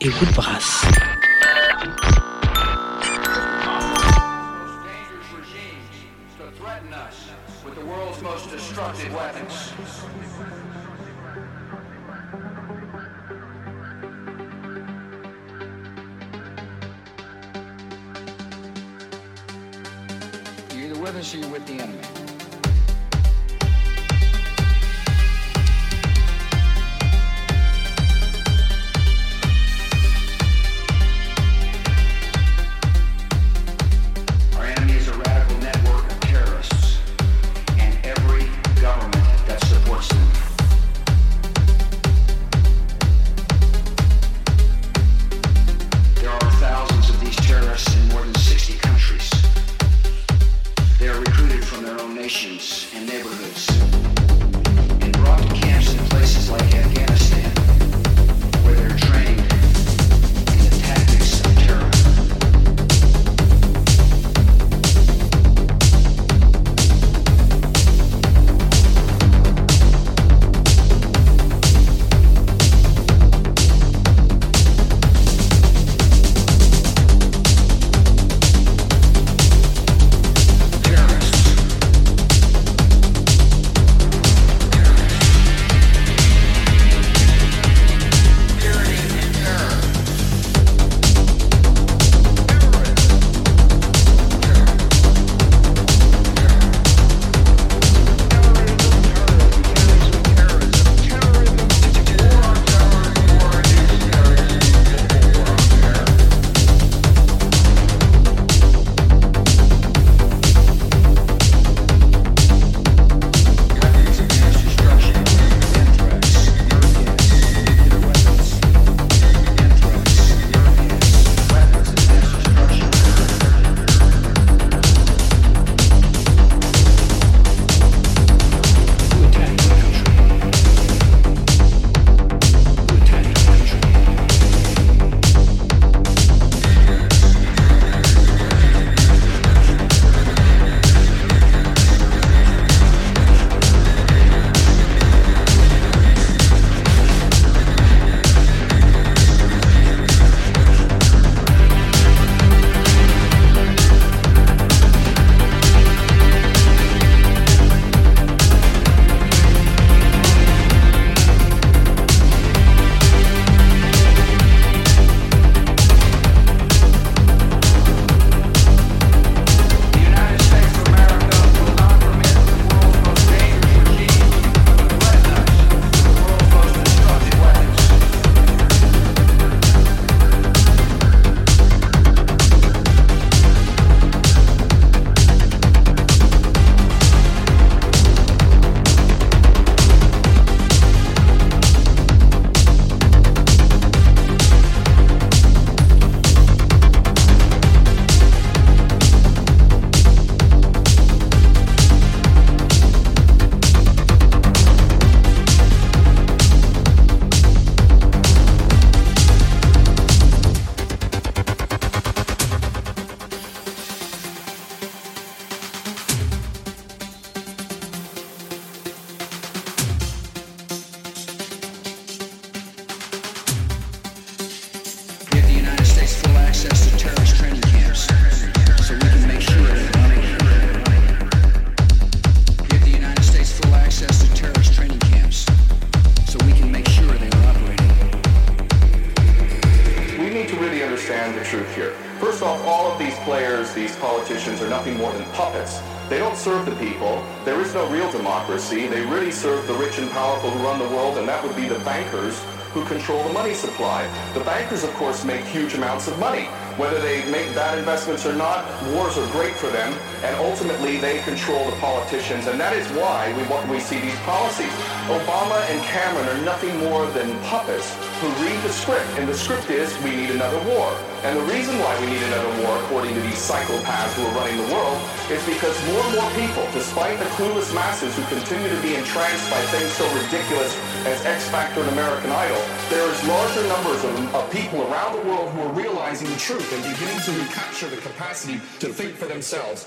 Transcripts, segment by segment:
Et vous le brassez? of course, make huge amounts of money. Whether they make bad investments or not, wars are great for them, and ultimately they control the politicians, and that is why we, we see these policies. Obama and Cameron are nothing more than puppets who read the script, and the script is we need another war. And the reason why we need another war, according to these psychopaths who are running the world, is because more and more people, despite the clueless masses who continue to be entranced by things so ridiculous as X Factor and American Idol, there is larger numbers of, of people around the world who are realizing the truth and beginning to recapture the capacity to think for themselves.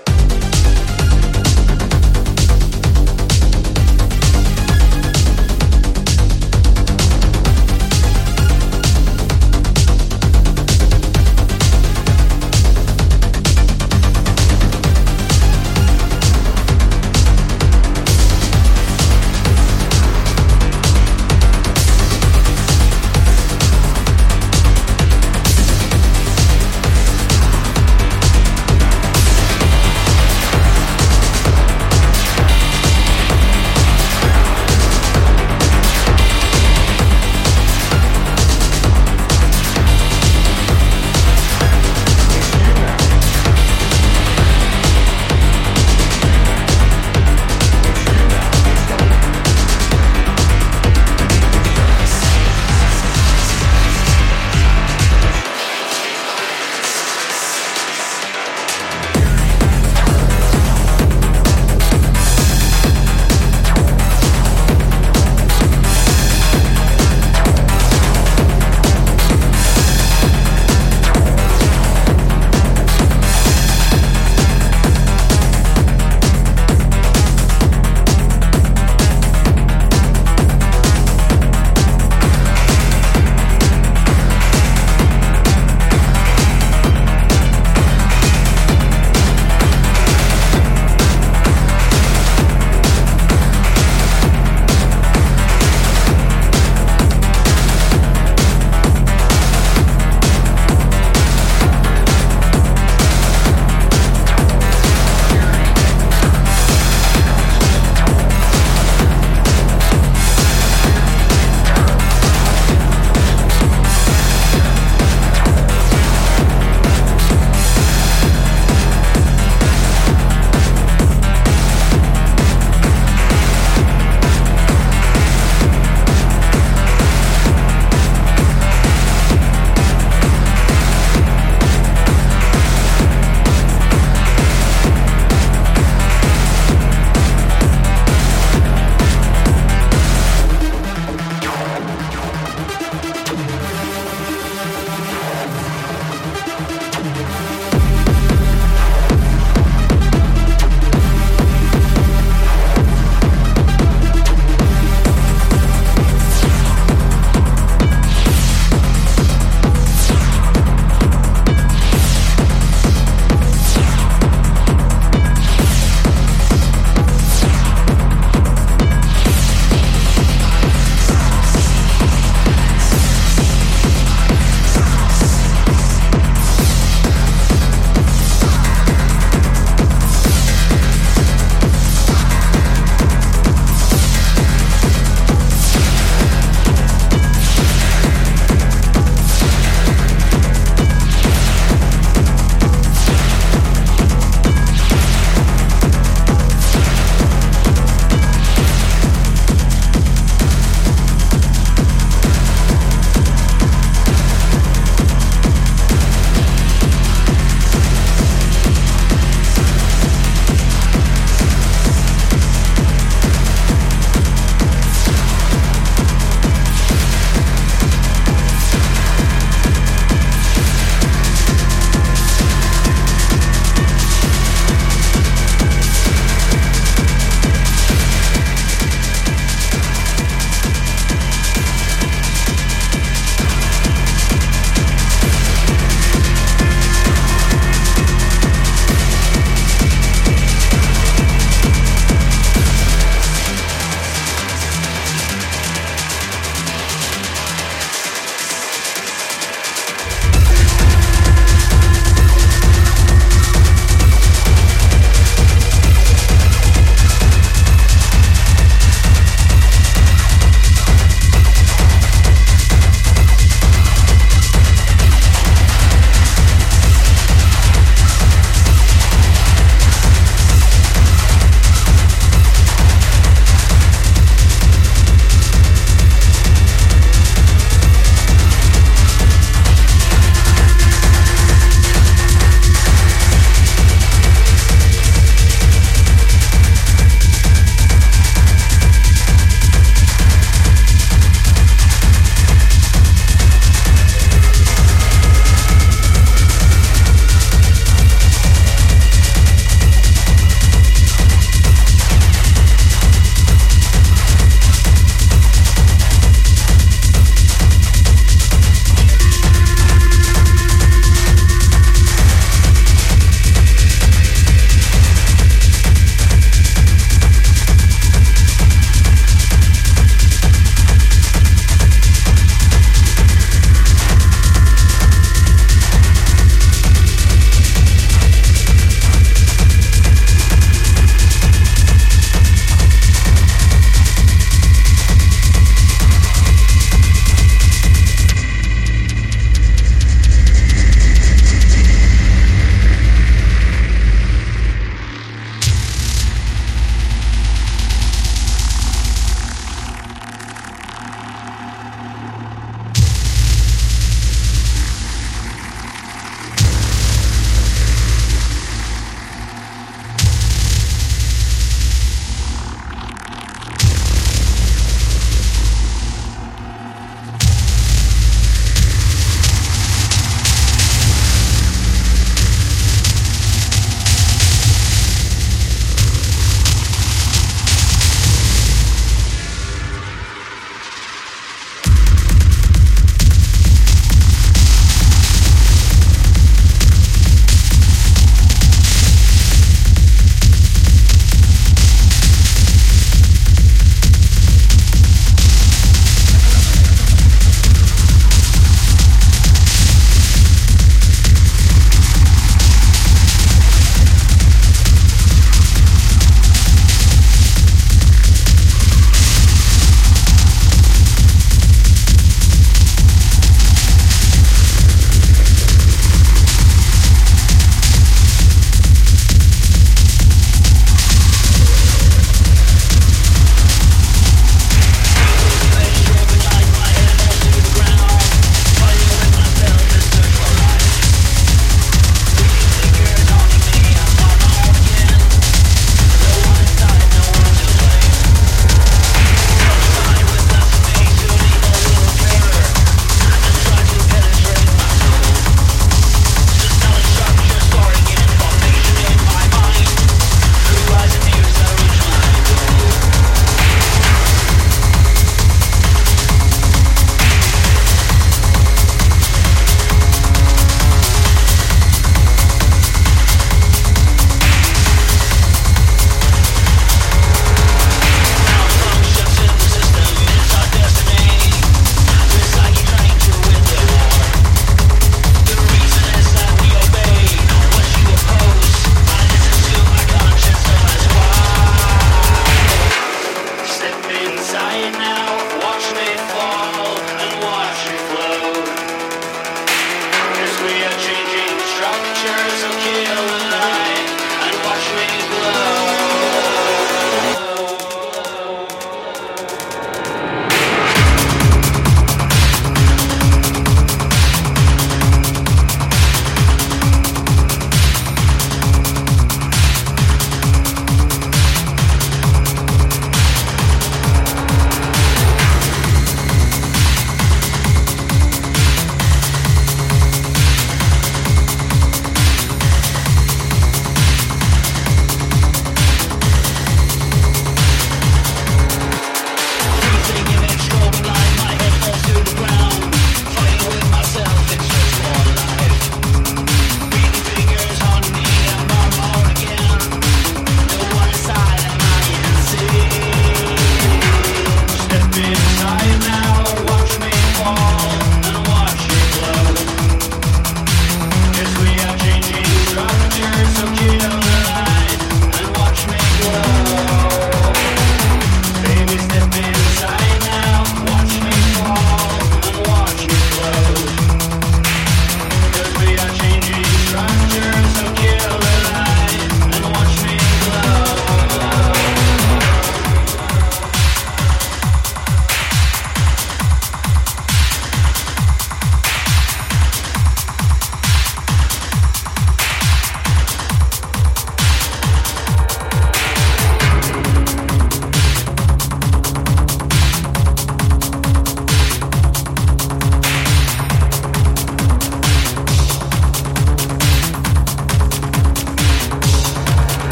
pictures of